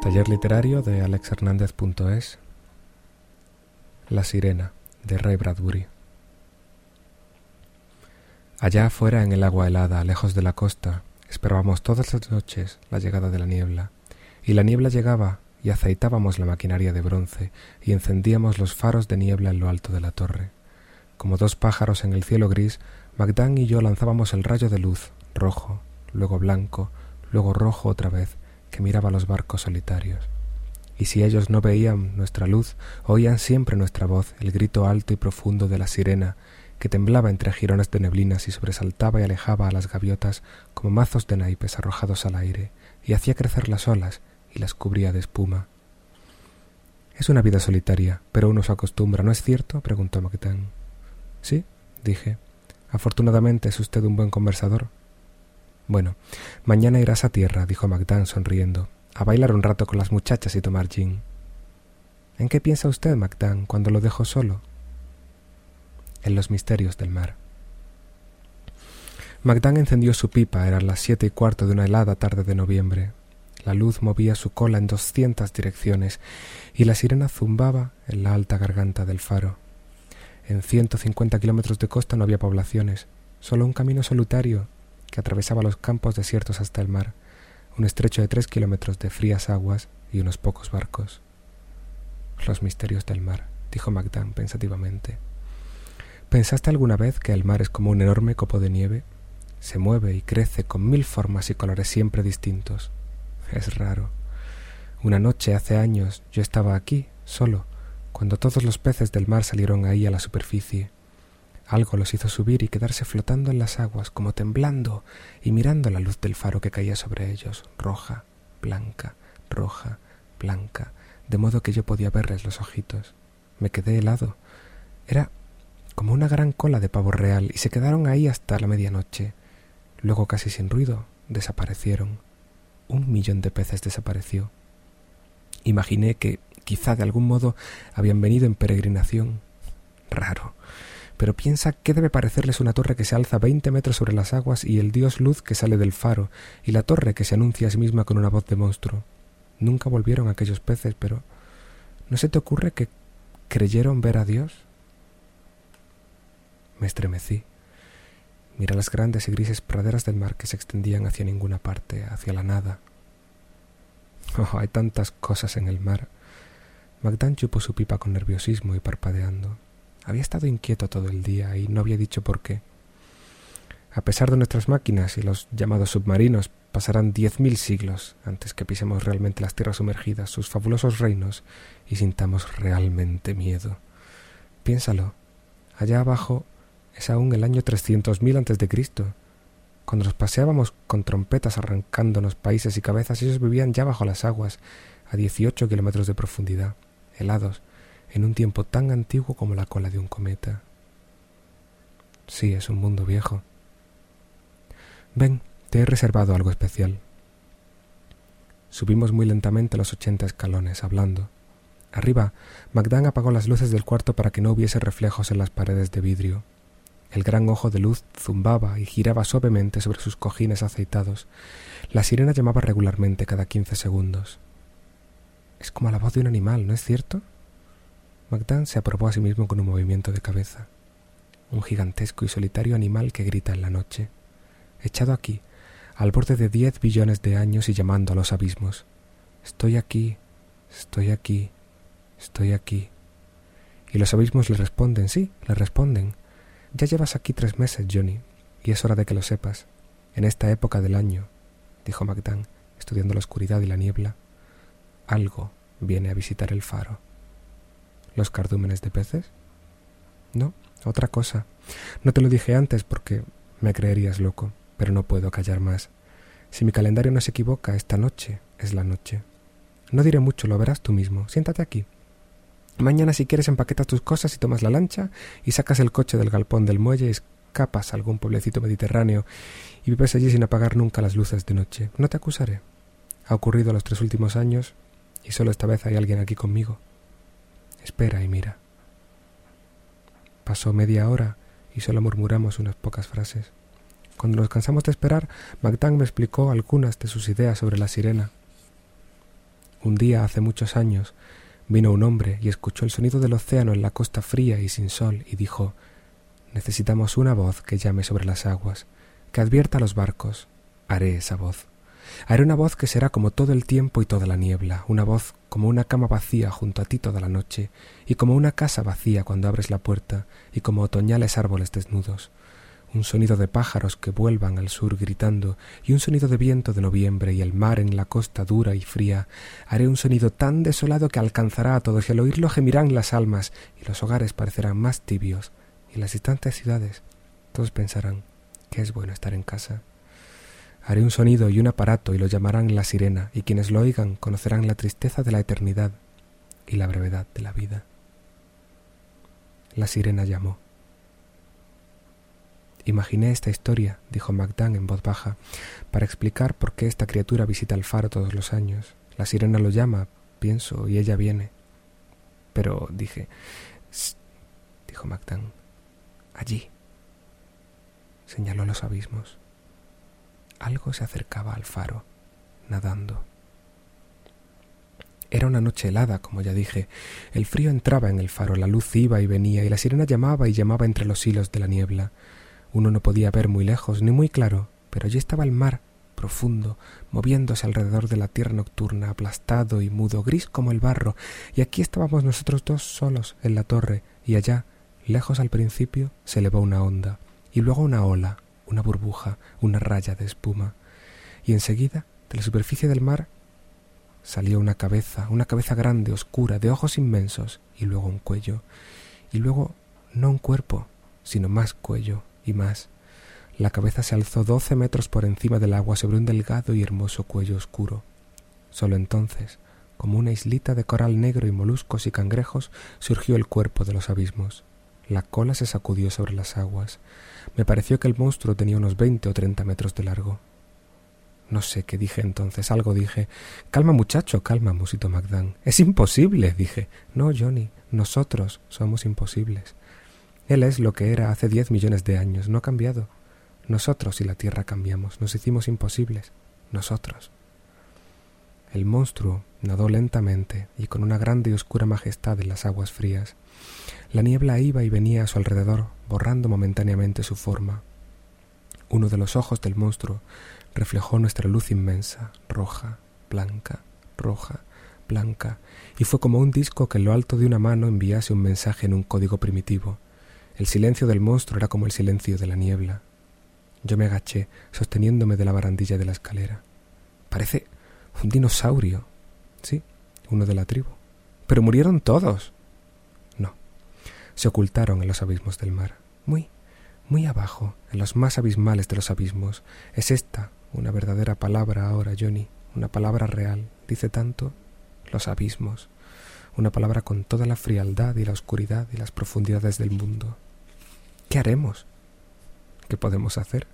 Taller literario de alexhernandez.es La sirena de Ray Bradbury. Allá afuera en el agua helada, lejos de la costa, esperábamos todas las noches la llegada de la niebla, y la niebla llegaba y aceitábamos la maquinaria de bronce y encendíamos los faros de niebla en lo alto de la torre. Como dos pájaros en el cielo gris, Magdán y yo lanzábamos el rayo de luz, rojo, luego blanco, luego rojo otra vez, que miraba los barcos solitarios. Y si ellos no veían nuestra luz, oían siempre nuestra voz, el grito alto y profundo de la sirena, que temblaba entre jirones de neblinas y sobresaltaba y alejaba a las gaviotas como mazos de naipes arrojados al aire, y hacía crecer las olas y las cubría de espuma. Es una vida solitaria, pero uno se acostumbra, ¿no es cierto? preguntó Mactán. Sí, dije. Afortunadamente es usted un buen conversador. Bueno, mañana irás a tierra, dijo Magdán sonriendo, a bailar un rato con las muchachas y tomar gin. ¿En qué piensa usted, Magdán, cuando lo dejo solo? En los misterios del mar. Magdán encendió su pipa, eran las siete y cuarto de una helada tarde de noviembre. La luz movía su cola en doscientas direcciones y la sirena zumbaba en la alta garganta del faro. En ciento cincuenta kilómetros de costa no había poblaciones, solo un camino solitario que atravesaba los campos desiertos hasta el mar, un estrecho de tres kilómetros de frías aguas y unos pocos barcos. Los misterios del mar, dijo Magdán pensativamente. ¿Pensaste alguna vez que el mar es como un enorme copo de nieve? Se mueve y crece con mil formas y colores siempre distintos. Es raro. Una noche hace años yo estaba aquí, solo, cuando todos los peces del mar salieron ahí a la superficie. Algo los hizo subir y quedarse flotando en las aguas, como temblando y mirando la luz del faro que caía sobre ellos, roja, blanca, roja, blanca, de modo que yo podía verles los ojitos. Me quedé helado. Era como una gran cola de pavo real y se quedaron ahí hasta la medianoche. Luego, casi sin ruido, desaparecieron un millón de peces desapareció. Imaginé que quizá de algún modo habían venido en peregrinación. Raro. Pero piensa qué debe parecerles una torre que se alza veinte metros sobre las aguas y el dios luz que sale del faro y la torre que se anuncia a sí misma con una voz de monstruo. Nunca volvieron aquellos peces, pero ¿no se te ocurre que creyeron ver a Dios? Me estremecí. Mira las grandes y grises praderas del mar que se extendían hacia ninguna parte, hacia la nada. Oh, hay tantas cosas en el mar. Magdán chupó su pipa con nerviosismo y parpadeando. Había estado inquieto todo el día y no había dicho por qué. A pesar de nuestras máquinas y los llamados submarinos, pasarán diez mil siglos antes que pisemos realmente las tierras sumergidas, sus fabulosos reinos, y sintamos realmente miedo. Piénsalo. Allá abajo es aún el año trescientos mil antes de Cristo. Cuando nos paseábamos con trompetas arrancándonos países y cabezas, ellos vivían ya bajo las aguas, a dieciocho kilómetros de profundidad, helados, en un tiempo tan antiguo como la cola de un cometa. Sí, es un mundo viejo. Ven, te he reservado algo especial. Subimos muy lentamente los ochenta escalones, hablando. Arriba, Magdán apagó las luces del cuarto para que no hubiese reflejos en las paredes de vidrio. El gran ojo de luz zumbaba y giraba suavemente sobre sus cojines aceitados. La sirena llamaba regularmente cada quince segundos. Es como la voz de un animal, ¿no es cierto? Magdán se aprobó a sí mismo con un movimiento de cabeza. Un gigantesco y solitario animal que grita en la noche, echado aquí, al borde de diez billones de años y llamando a los abismos. Estoy aquí, estoy aquí, estoy aquí. Y los abismos le responden, sí, le responden, ya llevas aquí tres meses, Johnny, y es hora de que lo sepas. En esta época del año, dijo Magdán, estudiando la oscuridad y la niebla, algo viene a visitar el faro. ¿Los cardúmenes de peces? No, otra cosa. No te lo dije antes porque me creerías loco, pero no puedo callar más. Si mi calendario no se equivoca, esta noche es la noche. No diré mucho, lo verás tú mismo. Siéntate aquí. Mañana si quieres empaquetas tus cosas y tomas la lancha y sacas el coche del galpón del muelle y escapas a algún pueblecito mediterráneo y vives allí sin apagar nunca las luces de noche. No te acusaré. Ha ocurrido los tres últimos años y solo esta vez hay alguien aquí conmigo. Espera y mira. Pasó media hora y solo murmuramos unas pocas frases. Cuando nos cansamos de esperar, Magdán me explicó algunas de sus ideas sobre la sirena. Un día, hace muchos años, vino un hombre y escuchó el sonido del océano en la costa fría y sin sol y dijo Necesitamos una voz que llame sobre las aguas, que advierta a los barcos. Haré esa voz. Haré una voz que será como todo el tiempo y toda la niebla, una voz como una cama vacía junto a ti toda la noche, y como una casa vacía cuando abres la puerta, y como otoñales árboles desnudos, un sonido de pájaros que vuelvan al sur gritando, y un sonido de viento de noviembre y el mar en la costa dura y fría. Haré un sonido tan desolado que alcanzará a todos y al oírlo gemirán las almas, y los hogares parecerán más tibios, y las distantes ciudades todos pensarán que es bueno estar en casa. Haré un sonido y un aparato y lo llamarán la sirena, y quienes lo oigan conocerán la tristeza de la eternidad y la brevedad de la vida. La sirena llamó. Imaginé esta historia, dijo Magdan en voz baja, para explicar por qué esta criatura visita el faro todos los años. La sirena lo llama, pienso, y ella viene. Pero dije, dijo Magdan, allí. Señaló los abismos. Algo se acercaba al faro, nadando. Era una noche helada, como ya dije. El frío entraba en el faro, la luz iba y venía, y la sirena llamaba y llamaba entre los hilos de la niebla. Uno no podía ver muy lejos ni muy claro, pero allí estaba el mar, profundo, moviéndose alrededor de la tierra nocturna, aplastado y mudo, gris como el barro, y aquí estábamos nosotros dos solos en la torre, y allá, lejos al principio, se elevó una onda, y luego una ola, una burbuja, una raya de espuma, y enseguida, de la superficie del mar, salió una cabeza, una cabeza grande, oscura, de ojos inmensos, y luego un cuello, y luego no un cuerpo, sino más cuello, y más. La cabeza se alzó doce metros por encima del agua sobre un delgado y hermoso cuello oscuro. Solo entonces, como una islita de coral negro y moluscos y cangrejos, surgió el cuerpo de los abismos. La cola se sacudió sobre las aguas. Me pareció que el monstruo tenía unos veinte o treinta metros de largo. No sé qué dije entonces, algo dije. Calma, muchacho, calma, musito Magdán. Es imposible, dije. No, Johnny, nosotros somos imposibles. Él es lo que era hace diez millones de años, no ha cambiado. Nosotros y la Tierra cambiamos, nos hicimos imposibles. Nosotros. El monstruo nadó lentamente y con una grande y oscura majestad en las aguas frías. La niebla iba y venía a su alrededor, borrando momentáneamente su forma. Uno de los ojos del monstruo reflejó nuestra luz inmensa, roja, blanca, roja, blanca, y fue como un disco que en lo alto de una mano enviase un mensaje en un código primitivo. El silencio del monstruo era como el silencio de la niebla. Yo me agaché, sosteniéndome de la barandilla de la escalera. Parece un dinosaurio. Sí, uno de la tribu. Pero murieron todos. Se ocultaron en los abismos del mar. Muy, muy abajo, en los más abismales de los abismos. Es esta una verdadera palabra ahora, Johnny. Una palabra real. Dice tanto los abismos. Una palabra con toda la frialdad y la oscuridad y las profundidades del mundo. ¿Qué haremos? ¿Qué podemos hacer?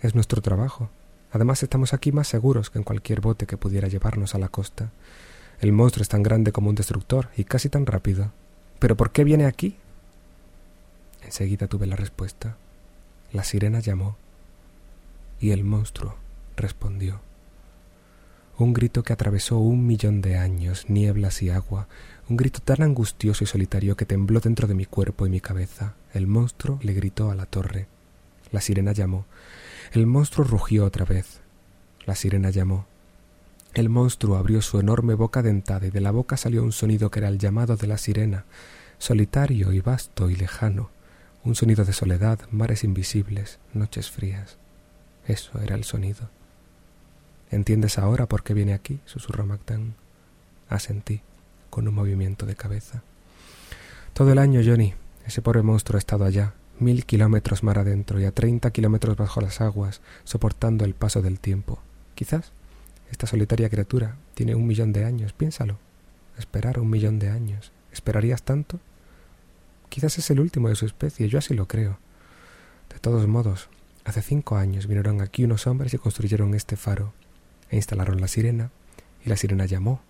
Es nuestro trabajo. Además estamos aquí más seguros que en cualquier bote que pudiera llevarnos a la costa. El monstruo es tan grande como un destructor y casi tan rápido. ¿Pero por qué viene aquí? Enseguida tuve la respuesta. La sirena llamó y el monstruo respondió. Un grito que atravesó un millón de años, nieblas y agua, un grito tan angustioso y solitario que tembló dentro de mi cuerpo y mi cabeza. El monstruo le gritó a la torre. La sirena llamó. El monstruo rugió otra vez. La sirena llamó. El monstruo abrió su enorme boca dentada y de la boca salió un sonido que era el llamado de la sirena, solitario y vasto y lejano, un sonido de soledad, mares invisibles, noches frías. Eso era el sonido. ¿Entiendes ahora por qué viene aquí? susurró Magdán. Asentí con un movimiento de cabeza. Todo el año, Johnny, ese pobre monstruo ha estado allá, mil kilómetros mar adentro y a treinta kilómetros bajo las aguas, soportando el paso del tiempo. Quizás esta solitaria criatura tiene un millón de años, piénsalo. Esperar un millón de años. ¿Esperarías tanto? Quizás es el último de su especie, yo así lo creo. De todos modos, hace cinco años vinieron aquí unos hombres y construyeron este faro, e instalaron la sirena, y la sirena llamó,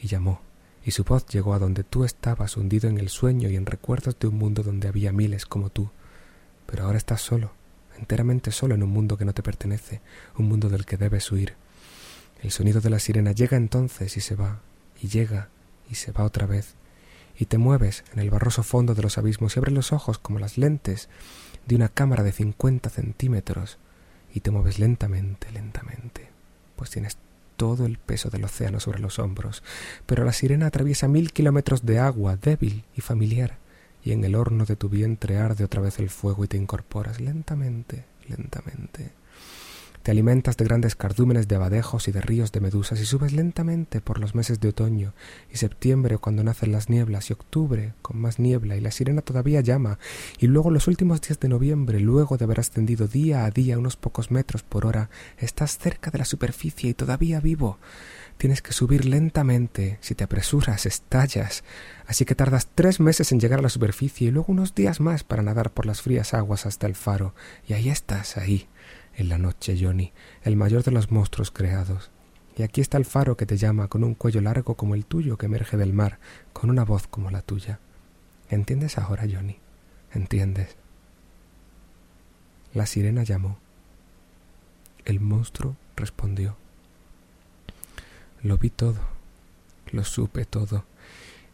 y llamó, y su voz llegó a donde tú estabas hundido en el sueño y en recuerdos de un mundo donde había miles como tú. Pero ahora estás solo, enteramente solo en un mundo que no te pertenece, un mundo del que debes huir. El sonido de la sirena llega entonces y se va, y llega y se va otra vez, y te mueves en el barroso fondo de los abismos y abres los ojos como las lentes de una cámara de cincuenta centímetros, y te mueves lentamente, lentamente, pues tienes todo el peso del océano sobre los hombros, pero la sirena atraviesa mil kilómetros de agua débil y familiar, y en el horno de tu vientre arde otra vez el fuego y te incorporas lentamente, lentamente. Te alimentas de grandes cardúmenes de abadejos y de ríos de medusas y subes lentamente por los meses de otoño y septiembre cuando nacen las nieblas y octubre con más niebla y la sirena todavía llama y luego los últimos días de noviembre, luego de haber ascendido día a día unos pocos metros por hora, estás cerca de la superficie y todavía vivo. Tienes que subir lentamente. Si te apresuras, estallas. Así que tardas tres meses en llegar a la superficie y luego unos días más para nadar por las frías aguas hasta el faro. Y ahí estás, ahí, en la noche, Johnny, el mayor de los monstruos creados. Y aquí está el faro que te llama con un cuello largo como el tuyo que emerge del mar, con una voz como la tuya. ¿Entiendes ahora, Johnny? ¿Entiendes? La sirena llamó. El monstruo respondió. Lo vi todo, lo supe todo.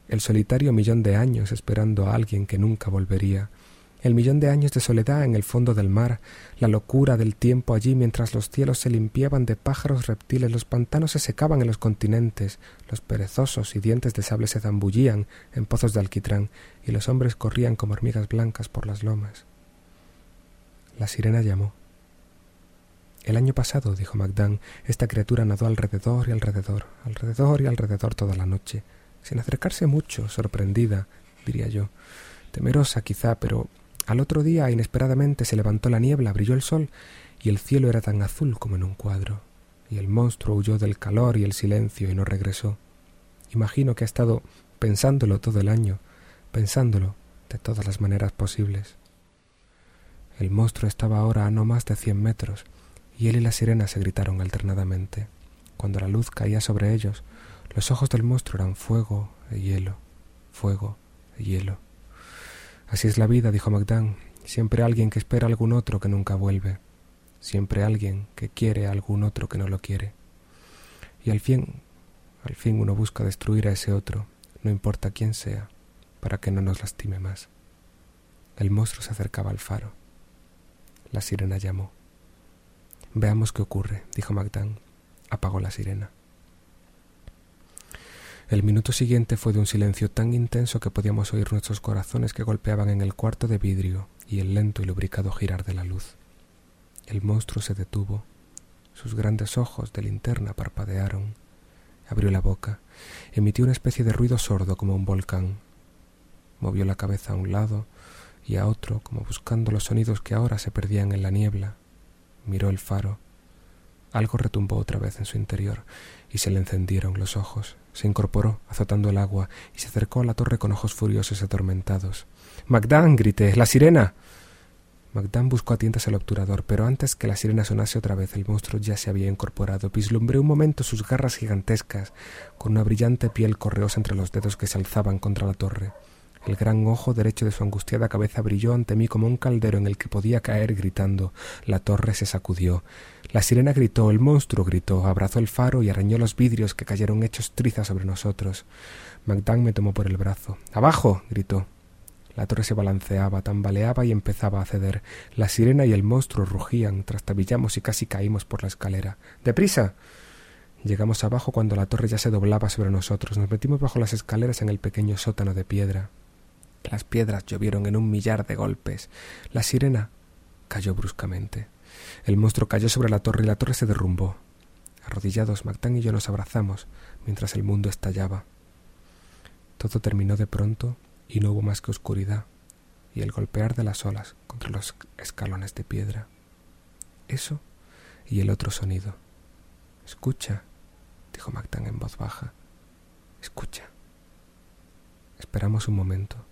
El solitario millón de años esperando a alguien que nunca volvería, el millón de años de soledad en el fondo del mar, la locura del tiempo allí mientras los cielos se limpiaban de pájaros reptiles, los pantanos se secaban en los continentes, los perezosos y dientes de sable se zambullían en pozos de alquitrán, y los hombres corrían como hormigas blancas por las lomas. La sirena llamó. El año pasado, dijo Magdán, esta criatura nadó alrededor y alrededor, alrededor y alrededor toda la noche, sin acercarse mucho, sorprendida, diría yo, temerosa quizá, pero al otro día, inesperadamente, se levantó la niebla, brilló el sol, y el cielo era tan azul como en un cuadro, y el monstruo huyó del calor y el silencio y no regresó. Imagino que ha estado pensándolo todo el año, pensándolo de todas las maneras posibles. El monstruo estaba ahora a no más de cien metros, y él y la sirena se gritaron alternadamente. Cuando la luz caía sobre ellos, los ojos del monstruo eran fuego y hielo, fuego y hielo. Así es la vida, dijo Magdán. Siempre alguien que espera a algún otro que nunca vuelve. Siempre alguien que quiere a algún otro que no lo quiere. Y al fin, al fin uno busca destruir a ese otro, no importa quién sea, para que no nos lastime más. El monstruo se acercaba al faro. La sirena llamó. Veamos qué ocurre, dijo Magdán. Apagó la sirena. El minuto siguiente fue de un silencio tan intenso que podíamos oír nuestros corazones que golpeaban en el cuarto de vidrio y el lento y lubricado girar de la luz. El monstruo se detuvo. Sus grandes ojos de linterna parpadearon. Abrió la boca, emitió una especie de ruido sordo como un volcán. Movió la cabeza a un lado y a otro, como buscando los sonidos que ahora se perdían en la niebla. Miró el faro. Algo retumbó otra vez en su interior y se le encendieron los ojos. Se incorporó, azotando el agua, y se acercó a la torre con ojos furiosos y atormentados. Magdán, grité, la sirena. Magdán buscó a tientas el obturador, pero antes que la sirena sonase otra vez, el monstruo ya se había incorporado. Vislumbré un momento sus garras gigantescas, con una brillante piel correosa entre los dedos que se alzaban contra la torre. El gran ojo derecho de su angustiada cabeza brilló ante mí como un caldero en el que podía caer gritando. La torre se sacudió. La sirena gritó, el monstruo gritó, abrazó el faro y arañó los vidrios que cayeron hechos trizas sobre nosotros. Magdán me tomó por el brazo. ¡Abajo! gritó. La torre se balanceaba, tambaleaba y empezaba a ceder. La sirena y el monstruo rugían, trastabillamos y casi caímos por la escalera. ¡Deprisa! Llegamos abajo cuando la torre ya se doblaba sobre nosotros. Nos metimos bajo las escaleras en el pequeño sótano de piedra. Las piedras llovieron en un millar de golpes. La sirena cayó bruscamente. El monstruo cayó sobre la torre y la torre se derrumbó. Arrodillados, Mactán y yo nos abrazamos mientras el mundo estallaba. Todo terminó de pronto y no hubo más que oscuridad y el golpear de las olas contra los escalones de piedra. Eso y el otro sonido. Escucha, dijo Mactán en voz baja. Escucha. Esperamos un momento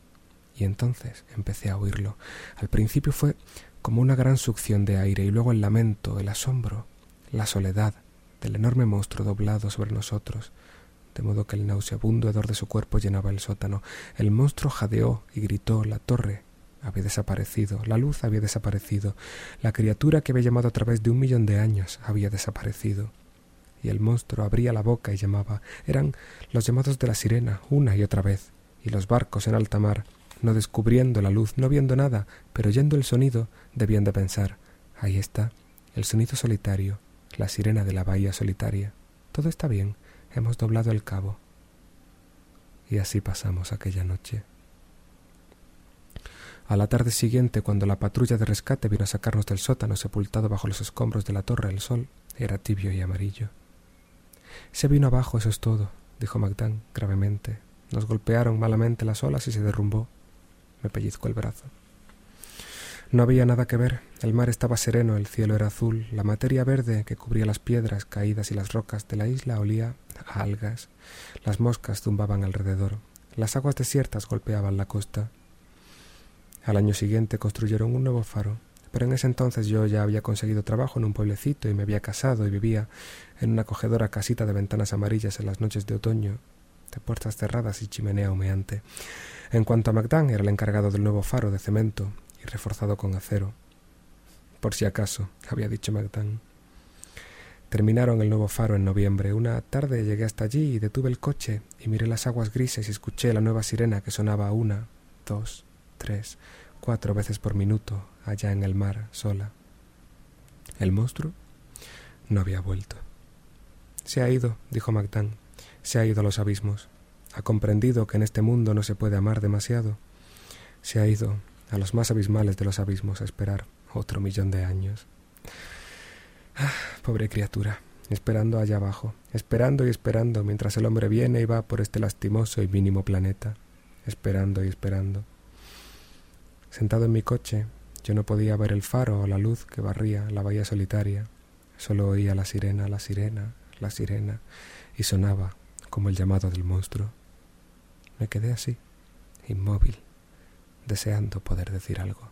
y entonces empecé a oírlo. Al principio fue como una gran succión de aire y luego el lamento, el asombro, la soledad del enorme monstruo doblado sobre nosotros, de modo que el nauseabundo hedor de su cuerpo llenaba el sótano. El monstruo jadeó y gritó, la torre había desaparecido, la luz había desaparecido, la criatura que había llamado a través de un millón de años había desaparecido. Y el monstruo abría la boca y llamaba. Eran los llamados de la sirena, una y otra vez, y los barcos en alta mar, no descubriendo la luz, no viendo nada, pero oyendo el sonido, debían de pensar ahí está, el sonido solitario, la sirena de la bahía solitaria. Todo está bien, hemos doblado el cabo. Y así pasamos aquella noche. A la tarde siguiente, cuando la patrulla de rescate vino a sacarnos del sótano sepultado bajo los escombros de la torre, el sol era tibio y amarillo. Se vino abajo, eso es todo, dijo Magdán gravemente. Nos golpearon malamente las olas y se derrumbó. Me pellizcó el brazo. No había nada que ver. El mar estaba sereno, el cielo era azul, la materia verde que cubría las piedras caídas y las rocas de la isla olía a algas. Las moscas zumbaban alrededor. Las aguas desiertas golpeaban la costa. Al año siguiente construyeron un nuevo faro, pero en ese entonces yo ya había conseguido trabajo en un pueblecito y me había casado y vivía en una acogedora casita de ventanas amarillas en las noches de otoño, de puertas cerradas y chimenea humeante. En cuanto a Magdán, era el encargado del nuevo faro de cemento y reforzado con acero. Por si acaso, había dicho Magdán. Terminaron el nuevo faro en noviembre. Una tarde llegué hasta allí y detuve el coche y miré las aguas grises y escuché la nueva sirena que sonaba una, dos, tres, cuatro veces por minuto allá en el mar, sola. El monstruo no había vuelto. Se ha ido, dijo Magdán, se ha ido a los abismos. Ha comprendido que en este mundo no se puede amar demasiado. Se ha ido a los más abismales de los abismos a esperar otro millón de años. Ah, pobre criatura, esperando allá abajo, esperando y esperando mientras el hombre viene y va por este lastimoso y mínimo planeta, esperando y esperando. Sentado en mi coche, yo no podía ver el faro o la luz que barría la bahía solitaria. Solo oía la sirena, la sirena, la sirena, y sonaba como el llamado del monstruo. Me quedé así, inmóvil, deseando poder decir algo.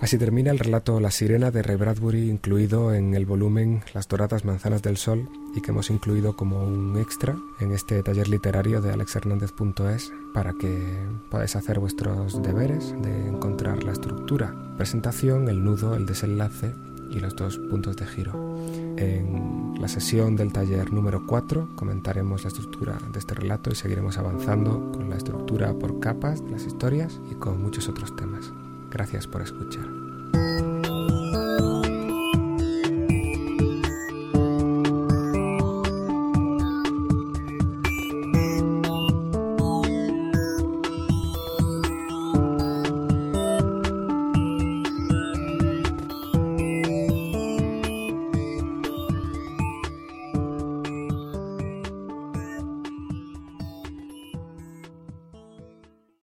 Así termina el relato La sirena de Ray Bradbury, incluido en el volumen Las doradas manzanas del sol y que hemos incluido como un extra en este taller literario de alexhernandez.es para que podáis hacer vuestros deberes de encontrar la estructura, presentación, el nudo, el desenlace y los dos puntos de giro. En la sesión del taller número 4 comentaremos la estructura de este relato y seguiremos avanzando con la estructura por capas de las historias y con muchos otros temas. Gracias por escuchar.